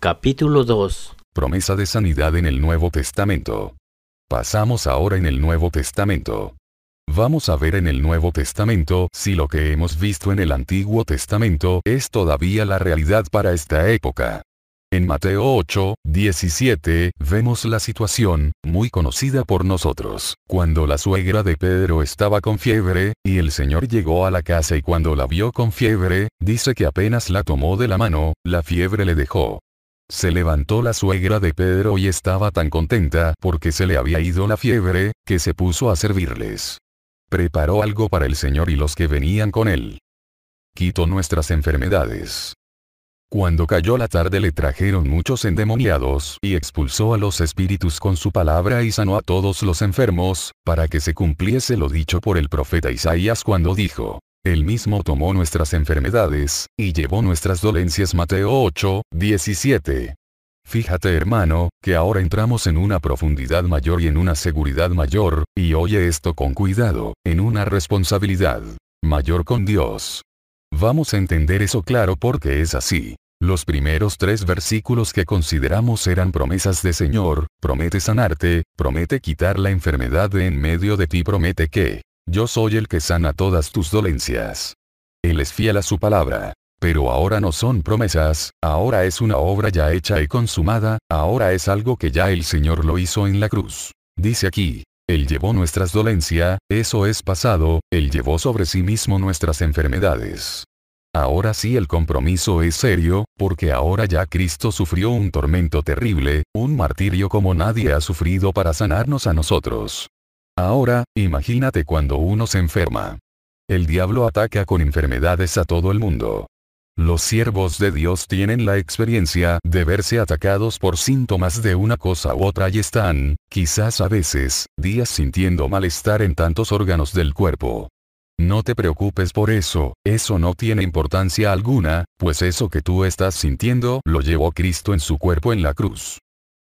Capítulo 2. Promesa de sanidad en el Nuevo Testamento. Pasamos ahora en el Nuevo Testamento. Vamos a ver en el Nuevo Testamento si lo que hemos visto en el Antiguo Testamento es todavía la realidad para esta época. En Mateo 8, 17, vemos la situación, muy conocida por nosotros, cuando la suegra de Pedro estaba con fiebre, y el Señor llegó a la casa y cuando la vio con fiebre, dice que apenas la tomó de la mano, la fiebre le dejó. Se levantó la suegra de Pedro y estaba tan contenta porque se le había ido la fiebre, que se puso a servirles. Preparó algo para el Señor y los que venían con él. Quitó nuestras enfermedades. Cuando cayó la tarde le trajeron muchos endemoniados y expulsó a los espíritus con su palabra y sanó a todos los enfermos, para que se cumpliese lo dicho por el profeta Isaías cuando dijo, él mismo tomó nuestras enfermedades, y llevó nuestras dolencias Mateo 8, 17. Fíjate hermano, que ahora entramos en una profundidad mayor y en una seguridad mayor, y oye esto con cuidado, en una responsabilidad mayor con Dios. Vamos a entender eso claro porque es así. Los primeros tres versículos que consideramos eran promesas de Señor, promete sanarte, promete quitar la enfermedad de en medio de ti, promete que yo soy el que sana todas tus dolencias. Él es fiel a su palabra. Pero ahora no son promesas, ahora es una obra ya hecha y consumada, ahora es algo que ya el Señor lo hizo en la cruz. Dice aquí, Él llevó nuestras dolencias, eso es pasado, Él llevó sobre sí mismo nuestras enfermedades. Ahora sí el compromiso es serio, porque ahora ya Cristo sufrió un tormento terrible, un martirio como nadie ha sufrido para sanarnos a nosotros. Ahora, imagínate cuando uno se enferma. El diablo ataca con enfermedades a todo el mundo. Los siervos de Dios tienen la experiencia de verse atacados por síntomas de una cosa u otra y están, quizás a veces, días sintiendo malestar en tantos órganos del cuerpo. No te preocupes por eso, eso no tiene importancia alguna, pues eso que tú estás sintiendo lo llevó Cristo en su cuerpo en la cruz.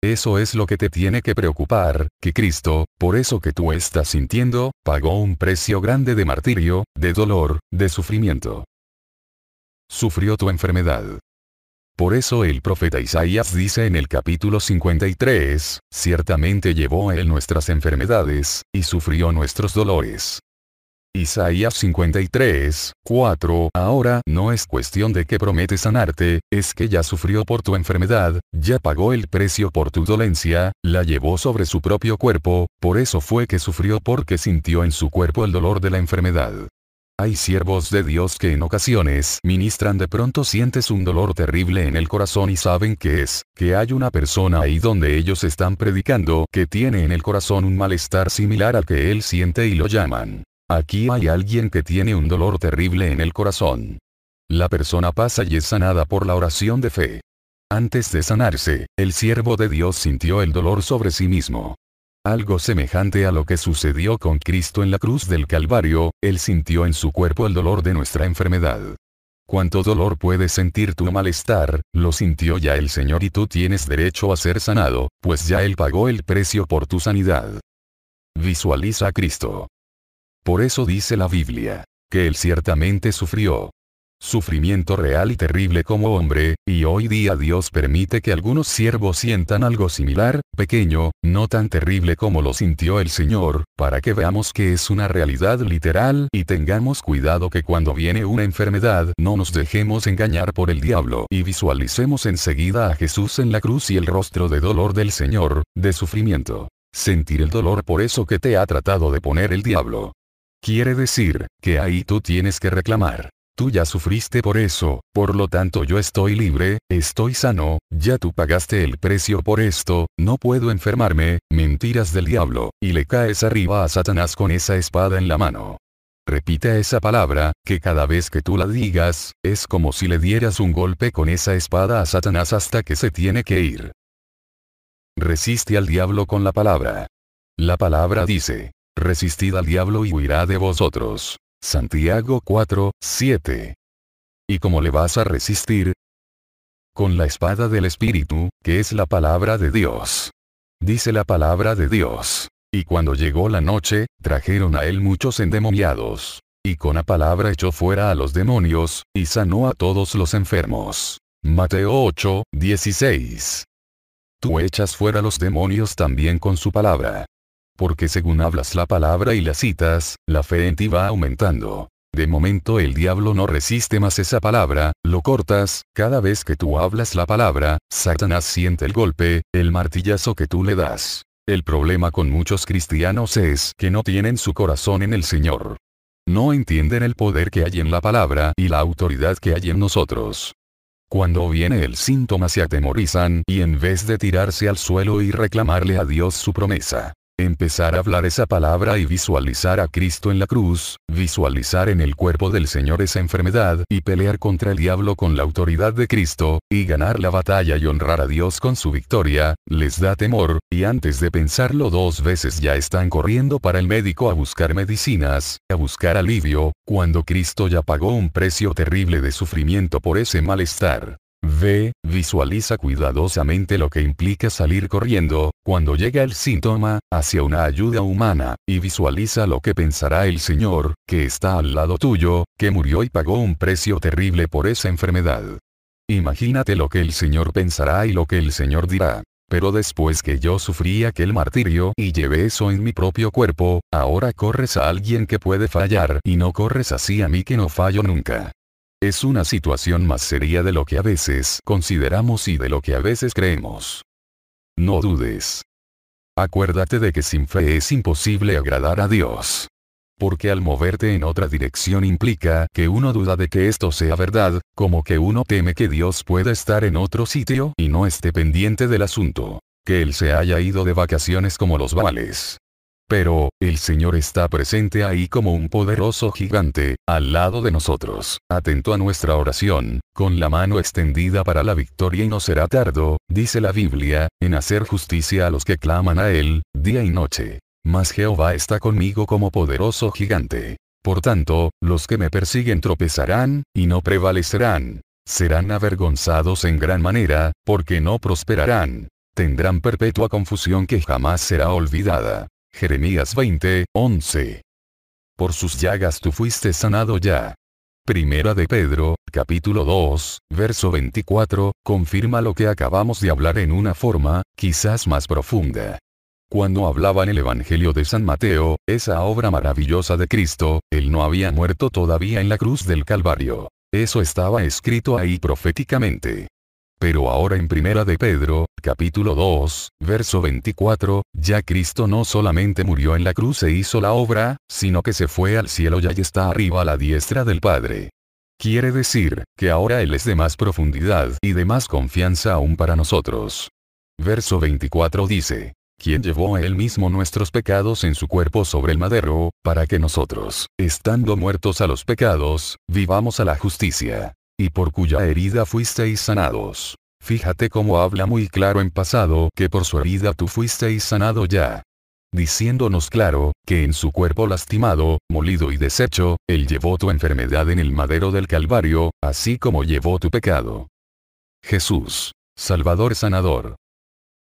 Eso es lo que te tiene que preocupar, que Cristo, por eso que tú estás sintiendo, pagó un precio grande de martirio, de dolor, de sufrimiento. Sufrió tu enfermedad. Por eso el profeta Isaías dice en el capítulo 53, ciertamente llevó a él nuestras enfermedades, y sufrió nuestros dolores. Isaías 53, 4. Ahora no es cuestión de que promete sanarte, es que ya sufrió por tu enfermedad, ya pagó el precio por tu dolencia, la llevó sobre su propio cuerpo, por eso fue que sufrió porque sintió en su cuerpo el dolor de la enfermedad. Hay siervos de Dios que en ocasiones ministran de pronto sientes un dolor terrible en el corazón y saben que es, que hay una persona ahí donde ellos están predicando que tiene en el corazón un malestar similar al que él siente y lo llaman Aquí hay alguien que tiene un dolor terrible en el corazón. La persona pasa y es sanada por la oración de fe. Antes de sanarse, el siervo de Dios sintió el dolor sobre sí mismo. Algo semejante a lo que sucedió con Cristo en la cruz del Calvario, Él sintió en su cuerpo el dolor de nuestra enfermedad. Cuánto dolor puede sentir tu malestar, lo sintió ya el Señor y tú tienes derecho a ser sanado, pues ya Él pagó el precio por tu sanidad. Visualiza a Cristo. Por eso dice la Biblia, que él ciertamente sufrió. Sufrimiento real y terrible como hombre, y hoy día Dios permite que algunos siervos sientan algo similar, pequeño, no tan terrible como lo sintió el Señor, para que veamos que es una realidad literal y tengamos cuidado que cuando viene una enfermedad no nos dejemos engañar por el diablo y visualicemos enseguida a Jesús en la cruz y el rostro de dolor del Señor, de sufrimiento. Sentir el dolor por eso que te ha tratado de poner el diablo. Quiere decir, que ahí tú tienes que reclamar. Tú ya sufriste por eso, por lo tanto yo estoy libre, estoy sano, ya tú pagaste el precio por esto, no puedo enfermarme, mentiras del diablo, y le caes arriba a Satanás con esa espada en la mano. Repite esa palabra, que cada vez que tú la digas, es como si le dieras un golpe con esa espada a Satanás hasta que se tiene que ir. Resiste al diablo con la palabra. La palabra dice, Resistid al diablo y huirá de vosotros. Santiago 4, 7. ¿Y cómo le vas a resistir? Con la espada del Espíritu, que es la palabra de Dios. Dice la palabra de Dios. Y cuando llegó la noche, trajeron a él muchos endemoniados. Y con la palabra echó fuera a los demonios, y sanó a todos los enfermos. Mateo 8, 16. Tú echas fuera los demonios también con su palabra. Porque según hablas la palabra y la citas, la fe en ti va aumentando. De momento el diablo no resiste más esa palabra, lo cortas, cada vez que tú hablas la palabra, Satanás siente el golpe, el martillazo que tú le das. El problema con muchos cristianos es que no tienen su corazón en el Señor. No entienden el poder que hay en la palabra y la autoridad que hay en nosotros. Cuando viene el síntoma se atemorizan y en vez de tirarse al suelo y reclamarle a Dios su promesa, Empezar a hablar esa palabra y visualizar a Cristo en la cruz, visualizar en el cuerpo del Señor esa enfermedad y pelear contra el diablo con la autoridad de Cristo, y ganar la batalla y honrar a Dios con su victoria, les da temor, y antes de pensarlo dos veces ya están corriendo para el médico a buscar medicinas, a buscar alivio, cuando Cristo ya pagó un precio terrible de sufrimiento por ese malestar. Ve, visualiza cuidadosamente lo que implica salir corriendo, cuando llega el síntoma, hacia una ayuda humana, y visualiza lo que pensará el Señor, que está al lado tuyo, que murió y pagó un precio terrible por esa enfermedad. Imagínate lo que el Señor pensará y lo que el Señor dirá. Pero después que yo sufrí aquel martirio y llevé eso en mi propio cuerpo, ahora corres a alguien que puede fallar y no corres así a mí que no fallo nunca. Es una situación más seria de lo que a veces consideramos y de lo que a veces creemos. No dudes. Acuérdate de que sin fe es imposible agradar a Dios. Porque al moverte en otra dirección implica que uno duda de que esto sea verdad, como que uno teme que Dios pueda estar en otro sitio y no esté pendiente del asunto. Que Él se haya ido de vacaciones como los vales. Pero, el Señor está presente ahí como un poderoso gigante, al lado de nosotros, atento a nuestra oración, con la mano extendida para la victoria y no será tardo, dice la Biblia, en hacer justicia a los que claman a Él, día y noche. Mas Jehová está conmigo como poderoso gigante. Por tanto, los que me persiguen tropezarán, y no prevalecerán. Serán avergonzados en gran manera, porque no prosperarán. Tendrán perpetua confusión que jamás será olvidada. Jeremías 20, 11. Por sus llagas tú fuiste sanado ya. Primera de Pedro, capítulo 2, verso 24, confirma lo que acabamos de hablar en una forma, quizás más profunda. Cuando hablaban el Evangelio de San Mateo, esa obra maravillosa de Cristo, él no había muerto todavía en la cruz del Calvario. Eso estaba escrito ahí proféticamente. Pero ahora en Primera de Pedro, capítulo 2, verso 24, ya Cristo no solamente murió en la cruz e hizo la obra, sino que se fue al cielo y está arriba a la diestra del Padre. Quiere decir, que ahora Él es de más profundidad y de más confianza aún para nosotros. Verso 24 dice, quien llevó a él mismo nuestros pecados en su cuerpo sobre el madero, para que nosotros, estando muertos a los pecados, vivamos a la justicia y por cuya herida fuisteis sanados. Fíjate cómo habla muy claro en pasado que por su herida tú fuisteis sanado ya. Diciéndonos claro, que en su cuerpo lastimado, molido y deshecho, Él llevó tu enfermedad en el madero del Calvario, así como llevó tu pecado. Jesús. Salvador sanador.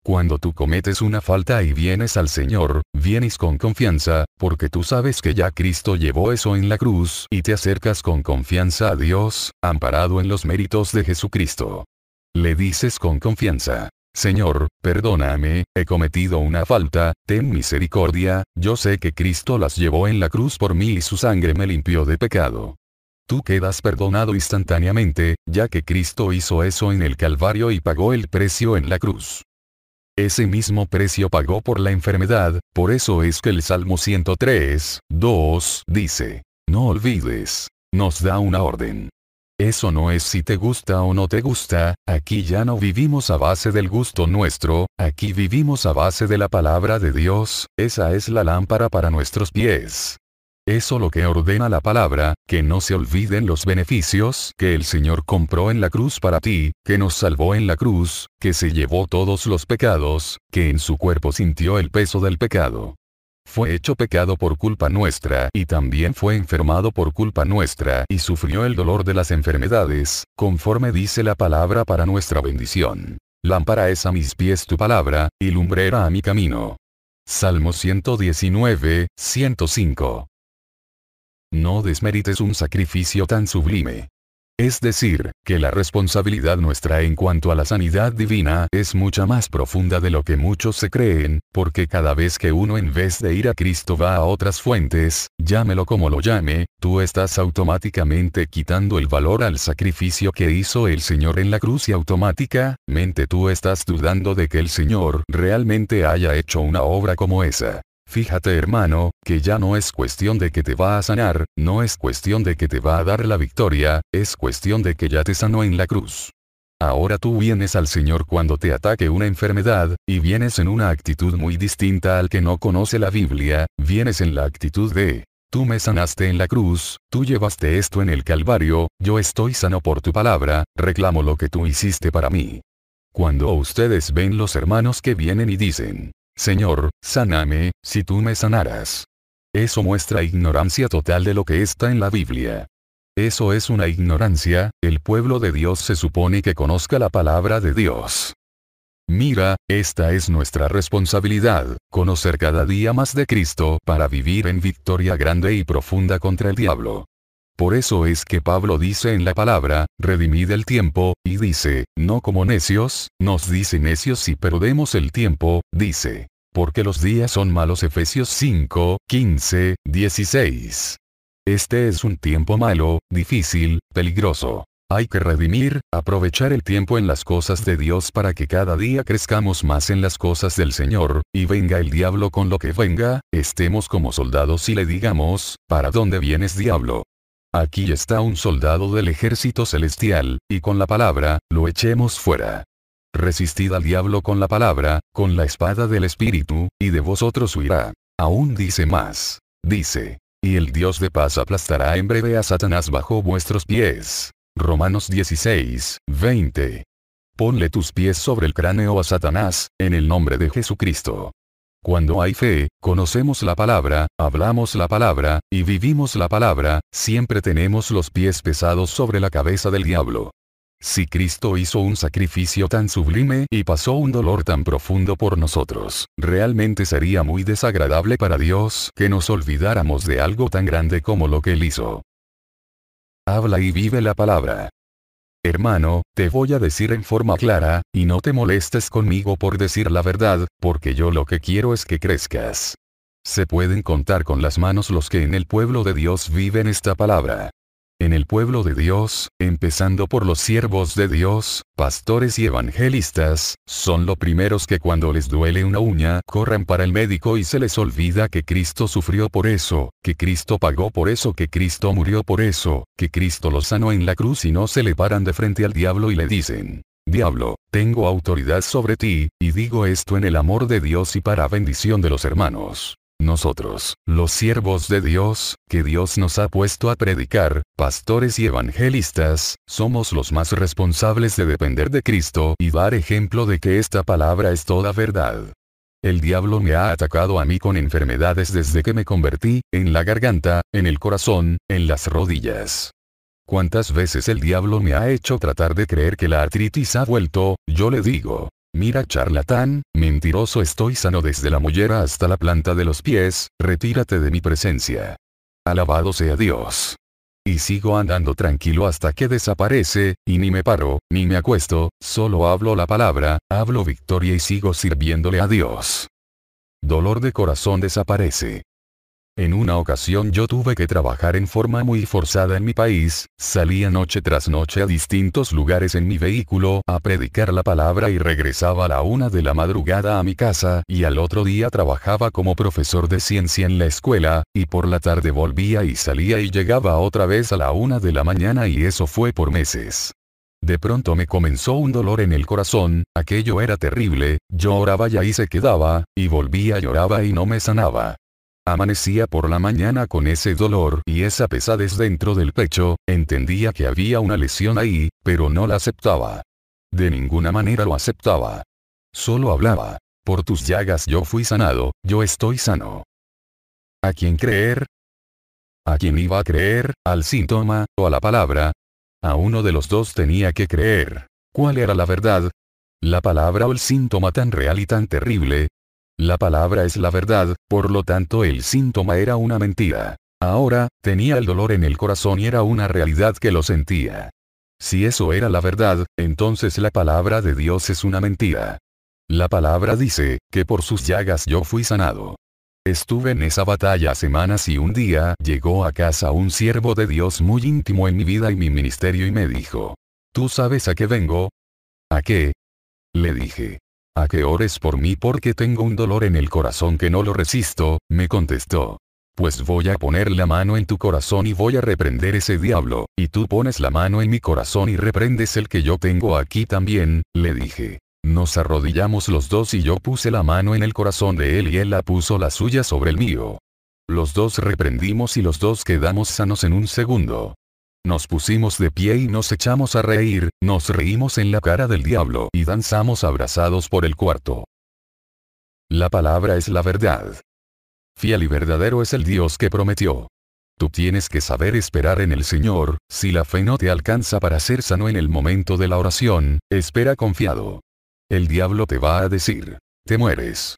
Cuando tú cometes una falta y vienes al Señor, vienes con confianza, porque tú sabes que ya Cristo llevó eso en la cruz, y te acercas con confianza a Dios, amparado en los méritos de Jesucristo. Le dices con confianza, Señor, perdóname, he cometido una falta, ten misericordia, yo sé que Cristo las llevó en la cruz por mí y su sangre me limpió de pecado. Tú quedas perdonado instantáneamente, ya que Cristo hizo eso en el Calvario y pagó el precio en la cruz. Ese mismo precio pagó por la enfermedad, por eso es que el Salmo 103, 2, dice, no olvides, nos da una orden. Eso no es si te gusta o no te gusta, aquí ya no vivimos a base del gusto nuestro, aquí vivimos a base de la palabra de Dios, esa es la lámpara para nuestros pies. Eso lo que ordena la palabra, que no se olviden los beneficios que el Señor compró en la cruz para ti, que nos salvó en la cruz, que se llevó todos los pecados, que en su cuerpo sintió el peso del pecado. Fue hecho pecado por culpa nuestra y también fue enfermado por culpa nuestra y sufrió el dolor de las enfermedades, conforme dice la palabra para nuestra bendición. Lámpara es a mis pies tu palabra, y lumbrera a mi camino. Salmo 119, 105. No desmerites un sacrificio tan sublime. Es decir, que la responsabilidad nuestra en cuanto a la sanidad divina es mucha más profunda de lo que muchos se creen, porque cada vez que uno en vez de ir a Cristo va a otras fuentes, llámelo como lo llame, tú estás automáticamente quitando el valor al sacrificio que hizo el Señor en la cruz y automáticamente tú estás dudando de que el Señor realmente haya hecho una obra como esa. Fíjate hermano, que ya no es cuestión de que te va a sanar, no es cuestión de que te va a dar la victoria, es cuestión de que ya te sanó en la cruz. Ahora tú vienes al Señor cuando te ataque una enfermedad, y vienes en una actitud muy distinta al que no conoce la Biblia, vienes en la actitud de, tú me sanaste en la cruz, tú llevaste esto en el Calvario, yo estoy sano por tu palabra, reclamo lo que tú hiciste para mí. Cuando ustedes ven los hermanos que vienen y dicen, Señor, sáname, si tú me sanaras. Eso muestra ignorancia total de lo que está en la Biblia. Eso es una ignorancia, el pueblo de Dios se supone que conozca la palabra de Dios. Mira, esta es nuestra responsabilidad, conocer cada día más de Cristo para vivir en victoria grande y profunda contra el diablo. Por eso es que Pablo dice en la palabra, redimid el tiempo, y dice, no como necios, nos dice necios si perdemos el tiempo, dice. Porque los días son malos Efesios 5, 15, 16. Este es un tiempo malo, difícil, peligroso. Hay que redimir, aprovechar el tiempo en las cosas de Dios para que cada día crezcamos más en las cosas del Señor, y venga el diablo con lo que venga, estemos como soldados y le digamos, ¿para dónde vienes diablo? Aquí está un soldado del ejército celestial, y con la palabra, lo echemos fuera. Resistid al diablo con la palabra, con la espada del Espíritu, y de vosotros huirá. Aún dice más. Dice. Y el Dios de paz aplastará en breve a Satanás bajo vuestros pies. Romanos 16, 20. Ponle tus pies sobre el cráneo a Satanás, en el nombre de Jesucristo. Cuando hay fe, conocemos la palabra, hablamos la palabra, y vivimos la palabra, siempre tenemos los pies pesados sobre la cabeza del diablo. Si Cristo hizo un sacrificio tan sublime y pasó un dolor tan profundo por nosotros, realmente sería muy desagradable para Dios que nos olvidáramos de algo tan grande como lo que Él hizo. Habla y vive la palabra. Hermano, te voy a decir en forma clara, y no te molestes conmigo por decir la verdad, porque yo lo que quiero es que crezcas. Se pueden contar con las manos los que en el pueblo de Dios viven esta palabra en el pueblo de Dios, empezando por los siervos de Dios, pastores y evangelistas, son los primeros que cuando les duele una uña corran para el médico y se les olvida que Cristo sufrió por eso, que Cristo pagó por eso, que Cristo murió por eso, que Cristo los sanó en la cruz y no se le paran de frente al diablo y le dicen, Diablo, tengo autoridad sobre ti, y digo esto en el amor de Dios y para bendición de los hermanos. Nosotros, los siervos de Dios, que Dios nos ha puesto a predicar, pastores y evangelistas, somos los más responsables de depender de Cristo y dar ejemplo de que esta palabra es toda verdad. El diablo me ha atacado a mí con enfermedades desde que me convertí, en la garganta, en el corazón, en las rodillas. ¿Cuántas veces el diablo me ha hecho tratar de creer que la artritis ha vuelto? Yo le digo, Mira charlatán, mentiroso estoy sano desde la mollera hasta la planta de los pies, retírate de mi presencia. Alabado sea Dios. Y sigo andando tranquilo hasta que desaparece, y ni me paro, ni me acuesto, solo hablo la palabra, hablo victoria y sigo sirviéndole a Dios. Dolor de corazón desaparece. En una ocasión yo tuve que trabajar en forma muy forzada en mi país, salía noche tras noche a distintos lugares en mi vehículo a predicar la palabra y regresaba a la una de la madrugada a mi casa y al otro día trabajaba como profesor de ciencia en la escuela, y por la tarde volvía y salía y llegaba otra vez a la una de la mañana y eso fue por meses. De pronto me comenzó un dolor en el corazón, aquello era terrible, yo oraba y se quedaba, y volvía lloraba y no me sanaba. Amanecía por la mañana con ese dolor y esa pesadez dentro del pecho, entendía que había una lesión ahí, pero no la aceptaba. De ninguna manera lo aceptaba. Solo hablaba. Por tus llagas yo fui sanado, yo estoy sano. ¿A quién creer? ¿A quién iba a creer? ¿Al síntoma, o a la palabra? A uno de los dos tenía que creer. ¿Cuál era la verdad? ¿La palabra o el síntoma tan real y tan terrible, la palabra es la verdad, por lo tanto el síntoma era una mentira. Ahora, tenía el dolor en el corazón y era una realidad que lo sentía. Si eso era la verdad, entonces la palabra de Dios es una mentira. La palabra dice, que por sus llagas yo fui sanado. Estuve en esa batalla semanas y un día llegó a casa un siervo de Dios muy íntimo en mi vida y mi ministerio y me dijo, ¿Tú sabes a qué vengo? ¿A qué? Le dije. A que ores por mí porque tengo un dolor en el corazón que no lo resisto, me contestó. Pues voy a poner la mano en tu corazón y voy a reprender ese diablo, y tú pones la mano en mi corazón y reprendes el que yo tengo aquí también, le dije. Nos arrodillamos los dos y yo puse la mano en el corazón de él y él la puso la suya sobre el mío. Los dos reprendimos y los dos quedamos sanos en un segundo. Nos pusimos de pie y nos echamos a reír, nos reímos en la cara del diablo y danzamos abrazados por el cuarto. La palabra es la verdad. Fiel y verdadero es el Dios que prometió. Tú tienes que saber esperar en el Señor, si la fe no te alcanza para ser sano en el momento de la oración, espera confiado. El diablo te va a decir, te mueres.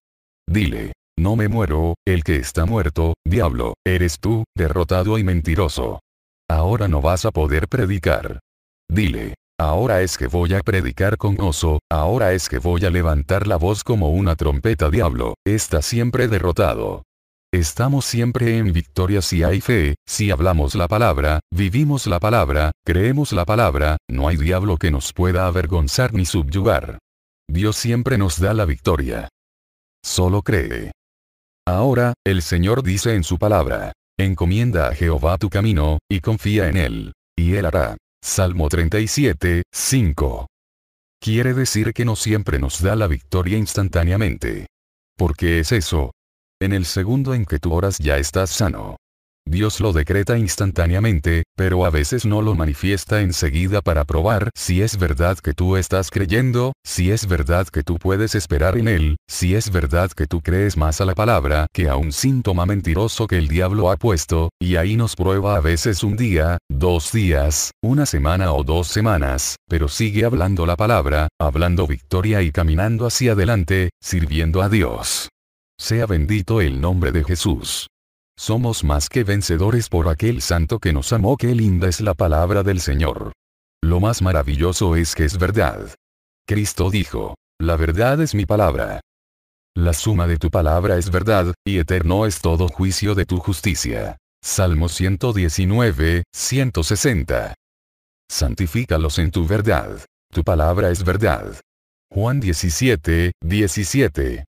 Dile, no me muero, el que está muerto, diablo, eres tú, derrotado y mentiroso. Ahora no vas a poder predicar. Dile, ahora es que voy a predicar con gozo, ahora es que voy a levantar la voz como una trompeta diablo, está siempre derrotado. Estamos siempre en victoria si hay fe, si hablamos la palabra, vivimos la palabra, creemos la palabra, no hay diablo que nos pueda avergonzar ni subyugar. Dios siempre nos da la victoria. Solo cree. Ahora, el Señor dice en su palabra, Encomienda a Jehová tu camino, y confía en él. Y él hará. Salmo 37, 5. Quiere decir que no siempre nos da la victoria instantáneamente. ¿Por qué es eso? En el segundo en que tú oras ya estás sano. Dios lo decreta instantáneamente, pero a veces no lo manifiesta enseguida para probar si es verdad que tú estás creyendo, si es verdad que tú puedes esperar en Él, si es verdad que tú crees más a la palabra que a un síntoma mentiroso que el diablo ha puesto, y ahí nos prueba a veces un día, dos días, una semana o dos semanas, pero sigue hablando la palabra, hablando victoria y caminando hacia adelante, sirviendo a Dios. Sea bendito el nombre de Jesús. Somos más que vencedores por aquel santo que nos amó. Qué linda es la palabra del Señor. Lo más maravilloso es que es verdad. Cristo dijo, la verdad es mi palabra. La suma de tu palabra es verdad, y eterno es todo juicio de tu justicia. Salmo 119, 160. Santifícalos en tu verdad. Tu palabra es verdad. Juan 17, 17.